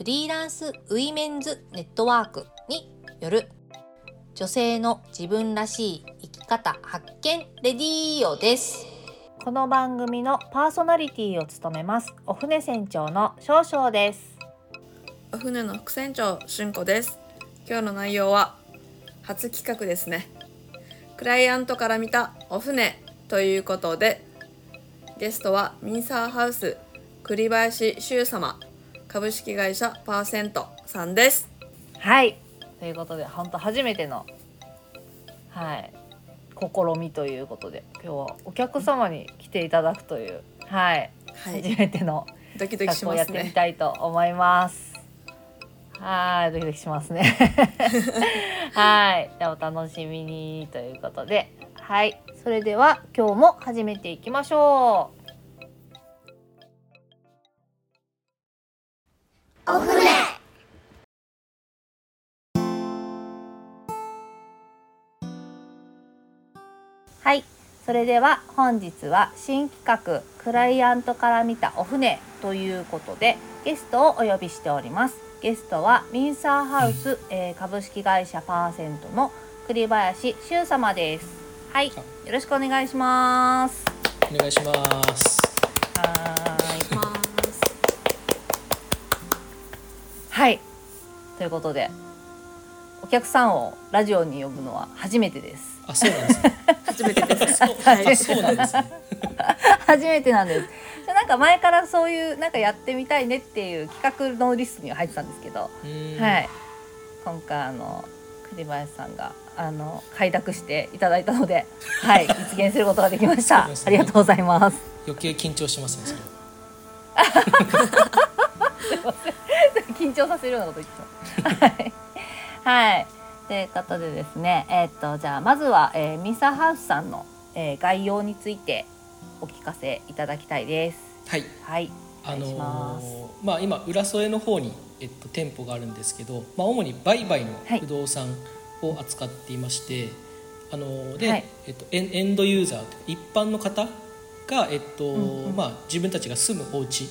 フリーランスウィメンズネットワークによる。女性の自分らしい生き方発見レディーオです。この番組のパーソナリティを務めますお船船長の少々です。お船の副船長しゅんこです。今日の内容は初企画ですね。クライアントから見たお船ということでゲストはミンサーハウス栗林修様株式会社パーセントさんです。はい。ということで本当初めてのはい。試みということで今日はお客様に来ていただくというはい、はい。初めてのドキドキし企画をやってみますねたいと思います。はい、ドキドキしますね。はい、じゃあお楽しみにということで、はい、それでは今日も始めていきましょう。はい、それでは本日は新企画クライアントから見たお船ということでゲストをお呼びしております。ゲストはミンサーハウス、えー株式会社パーセントの栗林修様です。はい、よろしくお願いします。お願いします。はーい。ますはい。ということで、お客さんをラジオに呼ぶのは初めてです。あ、そうなんですね。初めてですそう あそうなんですね。初めてなんです。じゃあなんか前からそういうなんかやってみたいねっていう企画のリストには入ってたんですけど、はい。今回あの栗林さんがあの快諾していただいたので、はい、実現することができました。ねありがとうございます。余計緊張しますね。それは緊張させるようなこと言ってた。はい。はい。ということでですね、えーっとじゃあまずは、えーミサハウスさんの、えー概要についてお聞かせいただきたいです。はい。はい。あのーまあ今浦添の方にえっと店舗があるんですけど、まあ主に売買のはい不動産を扱っていまして、あのーで、はいえっとエンドユーザー一般の方がえっと、んうんまあ自分たちが住むお家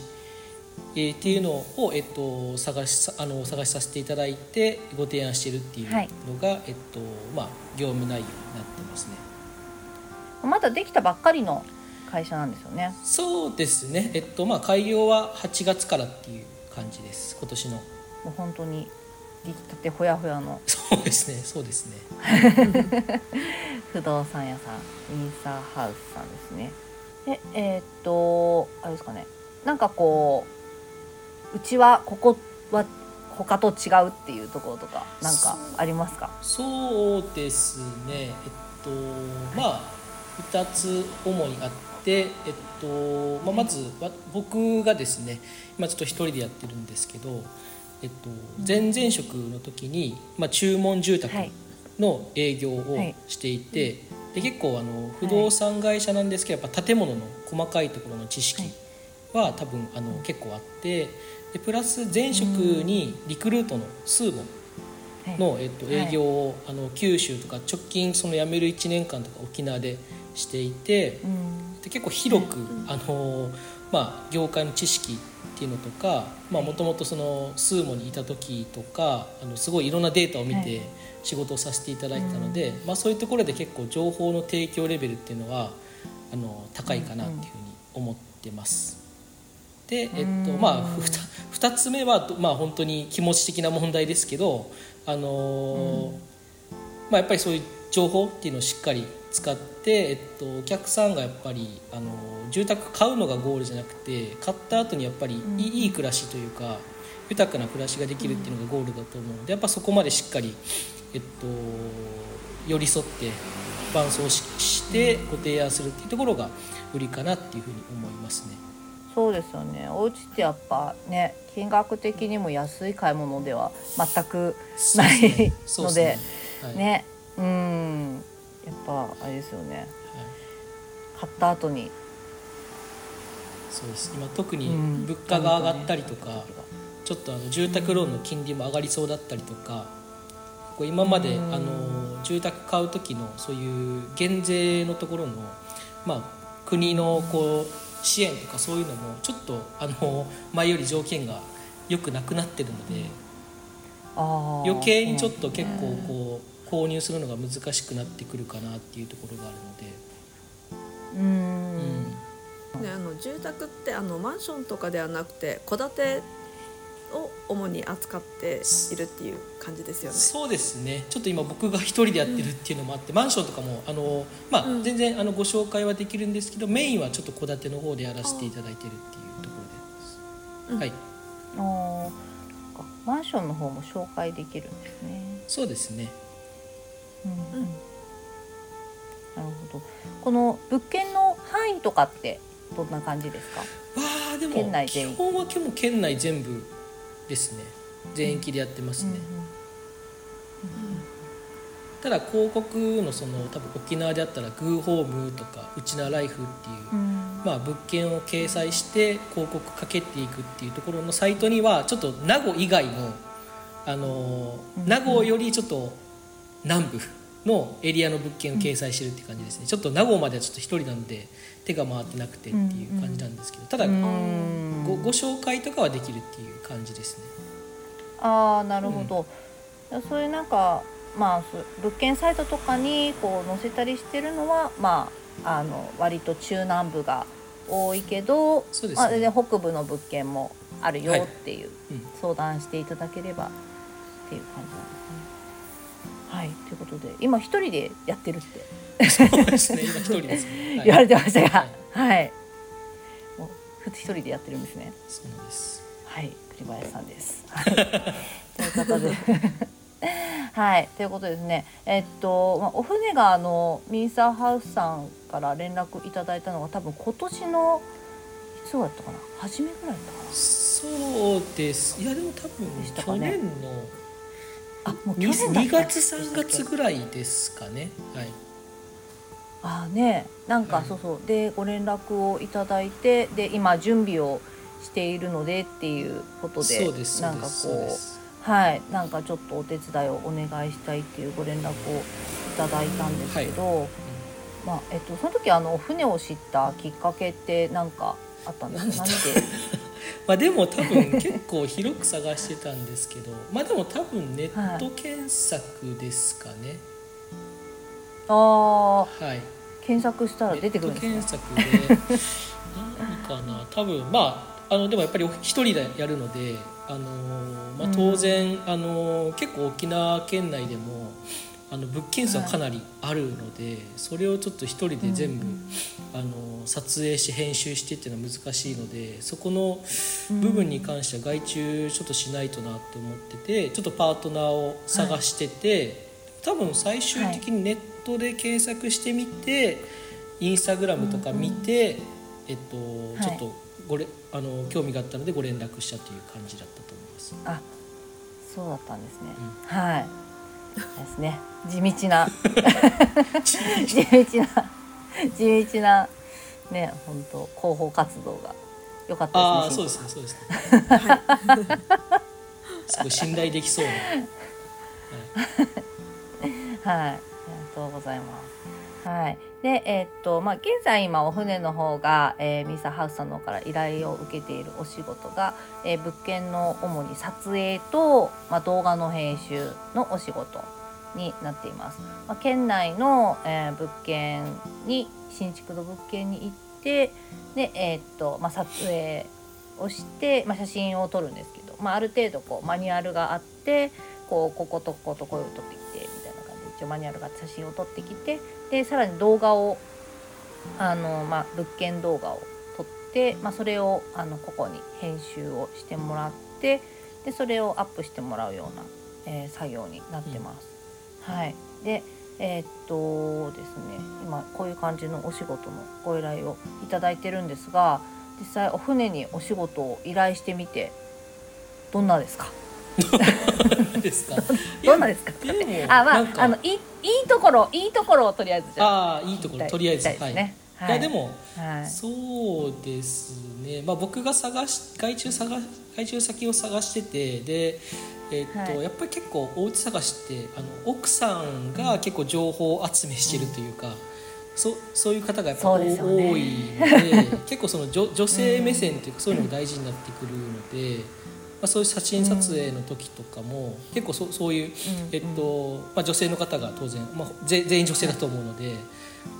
えーっていうのを、えっと、探しさあの探しさせていただいてご提案しているっていうのが、はい。えっとまあ、業務内容になってますね。まだできたばっかりの会社なんですよね。そうですね、えっとまあ、開業は8月からっていう感じです。今年の。もう本当に出来たてほやほやの。そうですね。そうですね。不動産屋さんミンサーハウスさんですね。でえーっとあれですかね。なんかこううちはここは他と違うっていうところとかなんかありますか？そうですね。えっとまあ2つ主にあって、えっとまあ、まずわ僕がですね今ちょっと一人でやってるんですけど、えっと、前々職の時に、まあ、注文住宅はいの営業をはい。していて、で結構あの不動産会社なんですけど、やっぱ建物の細かいところの知識は多分あの結構あってでプラス前職にリクルートの数門の、えっと、はい。営業を、あの九州とか直近その辞める1年間とか沖縄でしていてうん。で結構広く、あのまあ、業界の知識っていうのとかもともとその数モにいた時とかあのすごいいろんなデータを見はて仕事をさせていただいたので、まあ、そういうところで結構情報の提供レベルっていうのはあの高いかなっていうふうに思ってます。で、えっとうん。まあ、ふた2つ目は、まあ、本当に気持ち的な問題ですけど、あのーまあ、やっぱりそういう情報っていうのをしっかり使って、えっと、お客さんがやっぱり、あのー住宅買うのがゴールじゃなくて買った後にやっぱりいい,、いい暮らしというか豊かな暮らしができるっていうのがゴールだと思うのでやっぱそこまでしっかり、えっと、寄り添って伴走ししてご提案するっていうところが売りかなっていうふうに思いますね。そうですよね。お家ってやっぱね金額的にも安い買い物では全くないのではい。ね。うん。やっぱあれですよね。はい。買った後に。そうです。今特にうん。物価が上がったりとか、ねちょっとあの住宅ローンの金利も上がりそうだったりとかこう今までうん。あの住宅買う時のそういう減税のところの、まあ、国のこう支援とかそういうのもちょっとあの 前より条件が良くなくなってるので余計にちょっと結構こう購入するのが難しくなってくるかなっていうところがあるので。うーん。うん。ね、あの住宅ってあのマンションとかではなくて戸建てを主に扱っているっていう感じですよね。そうですねちょっと今僕が一人でやってるっていうのもあって、マンションとかもあの、まあうん全然あのご紹介はできるんですけどメインはちょっと戸建ての方でやらせていただいてるっていうところで、うんはいあマンションの方も紹介できるんですね。そうですねうんうんなるほど。この物件の範囲とかってどんな感じですか？わあでも基本はも県内全部ですね。全域でやってますね、ただ広告のその多分沖縄であったらグーホームとかうちなライフっていう、うん。うんまあ、物件を掲載して広告かけていくっていうところのサイトにはちょっと名護以外の、あのうん。名護よりちょっと南部のエリアの物件を掲載してるって感じですね、ちょっと名護まではちょっと一人なんで手が回ってなくてっていう感じなんですけどただごうん。ご紹介とかはできるっていう感じですね。ああなるほど。そういうなんかまあ物件サイトとかにこう載せたりしてるのはまああの割と中南部が多いけど、そうですね。まあ全然北部の物件もあるよはいっていう、うん。相談していただければっていう感じなんですね。はいということで今一人でやってるってそうですね今一人ですね、はい言われてましたがははいい、もうふ一人でやってるんですね。そうですはい、栗林さんです。はい、ということで。はい、ということですね。えっと、まあ、お船があのミンサーハウスさんから連絡いただいたのが多分今年のいつだったかな、初めぐらいだったかな？そうですいやでも多分去年のあ、もう去年だ 2, った月3月ぐらいですかね。はい。あね、なんかはい。そうそう、でご連絡をいただいて、で今準備をしているのでっていうことで、そうですなんかそうですそうこう。はい、なんかちょっとお手伝いをお願いしたいっていうご連絡をいただいたんですけど、まあえっと、その時あの船を知ったきっかけって何かあったんですか？何で？まあでも多分結構広く探してたんですけどまあでも多分ネット検索ですかね。ああはい、検索したら出てくるんですね。ネット検索で。何かな。多分まああのでもやっぱり一人でやるのであの、まあ、当然、あの結構沖縄県内でもあの物件数はかなりあるので、それをちょっと一人で全部、あの撮影して編集してっていうのは難しいのでそこの部分に関しては外注ちょっとしないとなって思っててちょっとパートナーを探してて、多分最終的にネットで検索してみて、インスタグラムとか見て、えっと、はい。ちょっとごれあの興味があったのでご連絡したという感じだったと思います。あそうだったんですね、うはいですね。地道な。地道な。地道な。ね本当広報活動が。良かったですねそうですねそうですね。はい。すごい信頼できそうな、はい。はい、ありがとうございます。はい、で、えーっと、まあ、現在今お船の方が、えーミサハウスさんの方から依頼を受けているお仕事が、えー物件の主に撮影と、まあ、動画の編集のお仕事になっています。まあ、県内の、えー物件に新築の物件に行って、で、えーっと、まあ、撮影をして、まあ、写真を撮るんですけど、まあ、ある程度こうマニュアルがあって。こうこことこことこういうの撮一応マニュアルが写真を撮ってきてでさらに動画をあの、まあ、物件動画を撮って、まあ、それをあのここに編集をしてもらってでそれをアップしてもらうような、えー作業になってます。はい、でえーっとですね今こういう感じのお仕事のご依頼をいただいてるんですが実際お船にお仕事を依頼してみてどんなですか？ですか？どんなですか？あまああのいいいいところいいところをとりあえず。じゃあいいところとりあえず聞きたいですね。い。やでも、はい。そうですね、まあ、僕が探し外注探外注先を探しててで、えっとはい。やっぱり結構お家探しってあの奥さんが結構情報集めしてるというか、そそういう方がやっぱね。多いので 結構その女女性目線というかそういうのが大事になってくるので。まあ、そういう写真撮影の時とかも、結構そそういう、えっとまあ、女性の方が当然、まあ、ぜ全員女性だと思うので、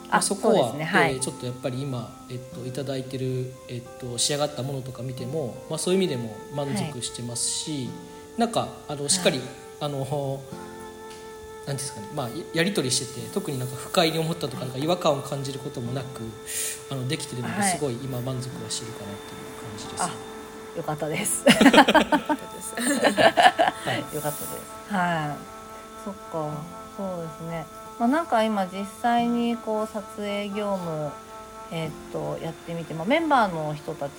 まあ、そこはね。はい。えーちょっとやっぱり今、えっと、いただいてる、えっと、仕上がったものとか見ても、まあ、そういう意味でも満足してますし、なんかあのしっかり、あのなんですかね。まあ、ややり取りしてて特になんか不快に思ったとかなんか違和感を感じることもなくあのできてるのではい。すごい今満足はしてるかなっていう感じです、あよかったです。です。よかったです。はい。そっか。そうですね。まあなんか今実際にこう撮影業務えーっとやってみて、まあ、メンバーの人たち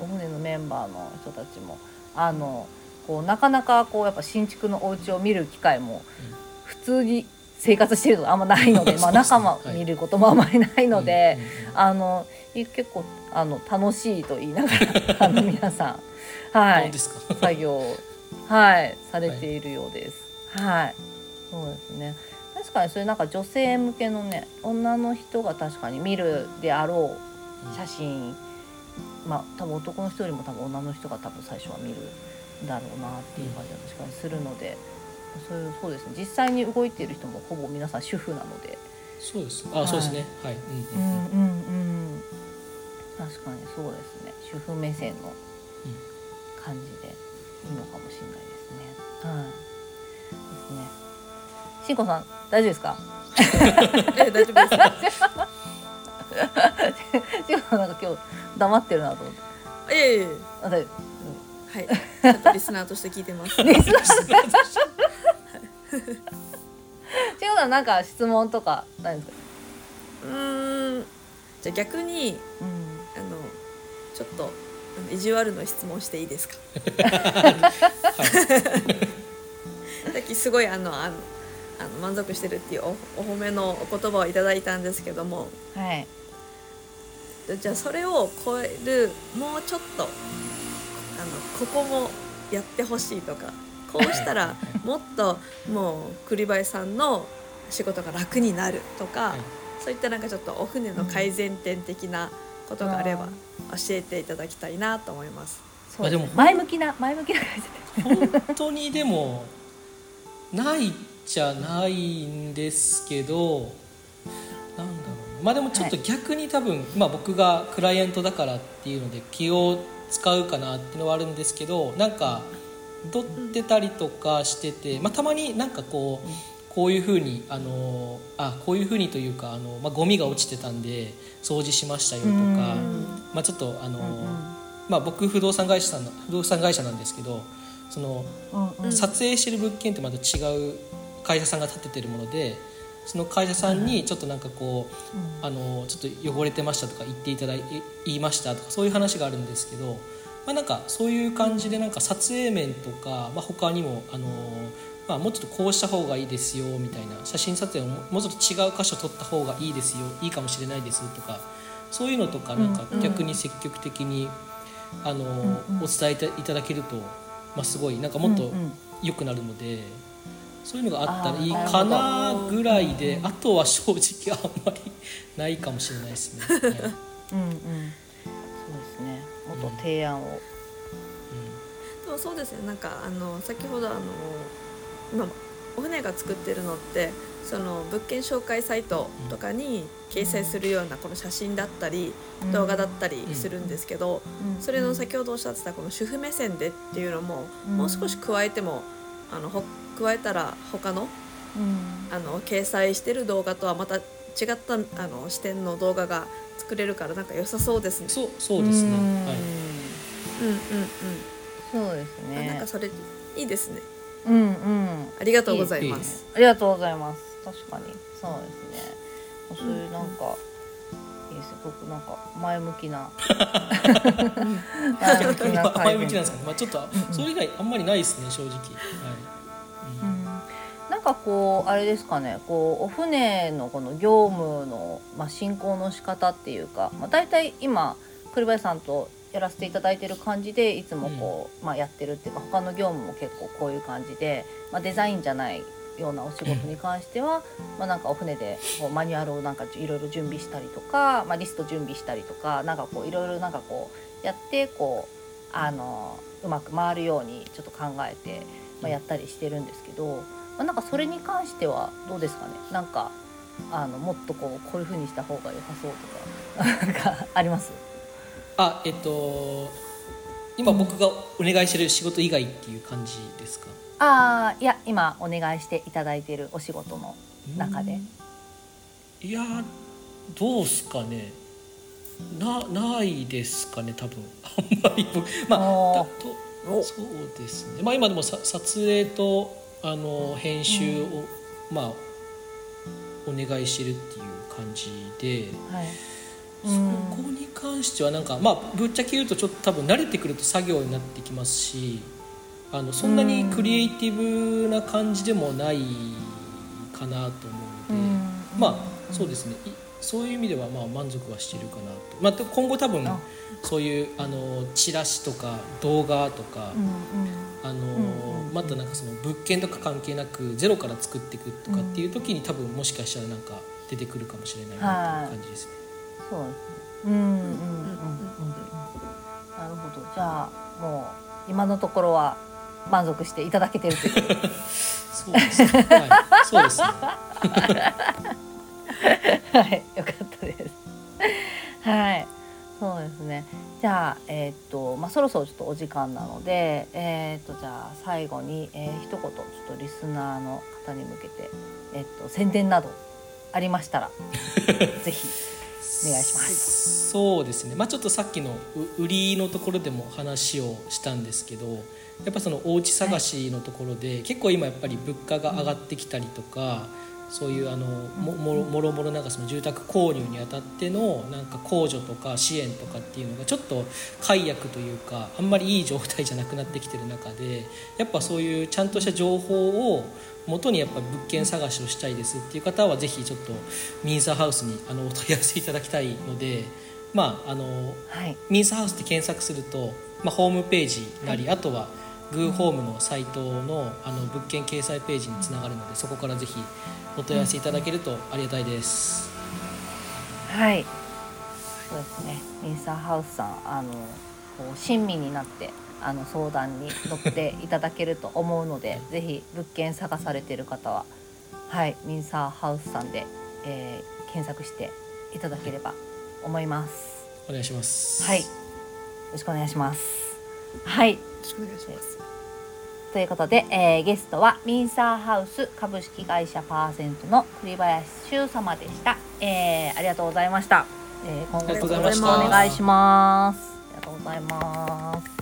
お船のメンバーの人たちもあのこうなかなかこうやっぱ新築のお家を見る機会も普通に生活してるとあんまないので、まあ、仲間はい見ることもあまりないので、あのい結構あの楽しいと言いながらあの皆さん。はい。作業をはいされているようです。はい、そうですね。確かにそれなんか女性向けのね女の人が確かに見るであろう写真、まあ多分男の人よりも多分女の人が多分最初は見るんだろうなっていう感じは確かにするので、そういうそうですね。実際に動いている人もほぼ皆さん主婦なので。そうです。あ、そうですね。はい、うんうん。うんうんうん確かにそうですね主婦目線の感じでいいのかもしれないですね。はい。ですね。しんこさん大丈夫ですか？え大丈夫ですしんこさんなんか今日黙ってるなと思って。いやいやいやあ大丈はいちょっとリスナーとして聞いてます夫。リスナーしんこさんなんか質問とかないですか？うーんじゃあ逆にうん。ちょっと意地悪の質問していいですか？さっきすごいあのあのあの満足してるっていうおお褒めのお言葉をいただいたんですけども。はい。じゃあそれを超えるもうちょっとあのここもやってほしいとかこうしたらもっともう栗林さんの仕事が楽になるとか、はい。そういったなんかちょっとお船の改善点的なことがあれば教えていただきたいなと思います。そうですねまあでも前向きな前向きな感じで。本当にでもないじゃないんですけどなんだろうなまあでもちょっと逆に多分、まあ、僕がクライアントだからっていうので気を使うかなっていうのはあるんですけどなんか撮ってたりとかしてて、まあ、たまになんかこう。こういうふうにあのあこういうふうにというかあの、まあ、ゴミが落ちてたんで掃除しましたよとか、まあ、ちょっとあの、まあ、僕不動産会社さんの不動産会社なんですけどそのうんうん。撮影してる物件ってまた違う会社さんが建ててるものでその会社さんにちょっとなんかこう、あのちょっと汚れてましたとか言っていただい言いましたとかそういう話があるんですけど、まあ、なんかそういう感じでなんか撮影面とか、まあ、他にもあの、まあ、もうちょっとこうした方がいいですよみたいな写真撮影をももうちょっと違う箇所撮った方がいいですよいいかもしれないですとかそういうのとかなんか逆に積極的に、あのお伝えいただけると、まあ、すごいなんかもっとうんうん。良くなるので、そういうのがあったらいいかななぐらいで、あとは正直あんまりないかもしれないですね。は いうんうん、そうですね。もっと提案を。でもそうですねなんかあの先ほどあの今お船が作ってるのってその物件紹介サイトとかに掲載するようなこの写真だったりうん動画だったりするんですけどうんそれの先ほどおっしゃってたこの主婦目線でっていうのもうんもう少し加えてもあのほ加えたら他のうんあの掲載してる動画とはまた違ったあの視点の動画が作れるからなんか良さそうですね。そうそうですね。うんはい。うんうんうんそうですあなんねか。それいいですね。うんうん。ありがとうございます。ありがとうございます。確かに。そうですね。そういうなんかいいです僕なんか前向きな。前向きな前向きなんですかね、まあ、ちょっとうんうん。それ以外あんまりないですね正直、はい。うん。なんかこうあれですかね。こうお船のこの業務の、まあ、進行の仕方っていうか、まあ、大体今栗林さんとやらせていただいてる感じでいつもこう、まあ、やってるっていうか他の業務も結構こういう感じで、まあ、デザインじゃないようなお仕事に関しては、まあ、なんかお船でこうマニュアルをなんかいろいろ準備したりとか、まあ、リスト準備したりとかなんかこういろいろなんかこうやってこうあのうまく回るようにちょっと考えて、まあ、やったりしてるんですけど、まあ、なんかそれに関してはどうですかね？なんかあのもっとこうこういう風にした方が良さそうとかなんかあります？あえっと今僕がお願いしてる仕事以外っていう感じですか？ああいや今お願いしていただいてるお仕事の中で。いやーどうすかね。なないですかね多分。あんまり僕まあとそうですね。まあ今でもさ撮影とあの編集を、まあお願いしてるっていう感じで、はいそこに関してはなんかまあぶっちゃけ言うとちょっと多分慣れてくると作業になってきますしあのそんなにクリエイティブな感じでもないかなと思うので、まあそうですね。いそういう意味ではまあ満足はしてるかなと、まあ、今後多分あ。そういうあのチラシとか動画とか、あのまたなんかその物件とか関係なくゼロから作っていくとかっていう時に多分もしかしたらなんか出てくるかもしれないなっていう感じですね。そうですねうんうんうんうんなるほどじゃあもう今のところは満足していただけてるというそうですね。はい、そうですね。はい、よかったです。はい、そうですね。じゃあ、えーっと、まあ、そろそろちょっとお時間なので、えーっと、じゃあ、最後に、えー、一言、ちょっとリスナーの方に向けて。えーっと、宣伝など。ありましたら。ぜひ。お願いしますそうですね。まあちょっとさっきのう売りのところでも話をしたんですけど、やっぱそのお家探しのところで、結構今やっぱり物価が上がってきたりとか。そういうあのももろもろもろなんかその住宅購入にあたってのなんか控除とか支援とかっていうのがちょっと解約というかあんまりいい状態じゃなくなってきてる中でやっぱそういうちゃんとした情報を元にやっぱ物件探しをしたいですっていう方はぜひちょっとミンサーハウスにあのお問い合わせいただきたいので まああのはい。ミンサーハウスって検索すると、まあ、ホームページなり、あとはグーホームのサイトのあの物件掲載ページにつながるのでそこからぜひお問い合わせいただけるとありがたいです。はい。そうですね。ミンサーハウスさん、あの、こう親身になって。あの相談に乗っていただけると思うので ぜひ物件探されている方ははいミンサーハウスさんで、えー検索していただければ思います。お願いします。はい。よろしくお願いします。はい。よろしくお願いします。ということで、えーゲストはミンサーハウス株式会社パーセントの栗林修様でした、えーありがとうございました、えー今後しくお願いします。ありがとうございます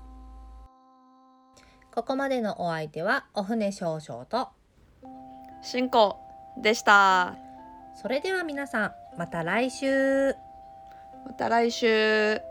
ここまでのお相手はお船少々と、しんこでした。それでは皆さんまた来週。また来週。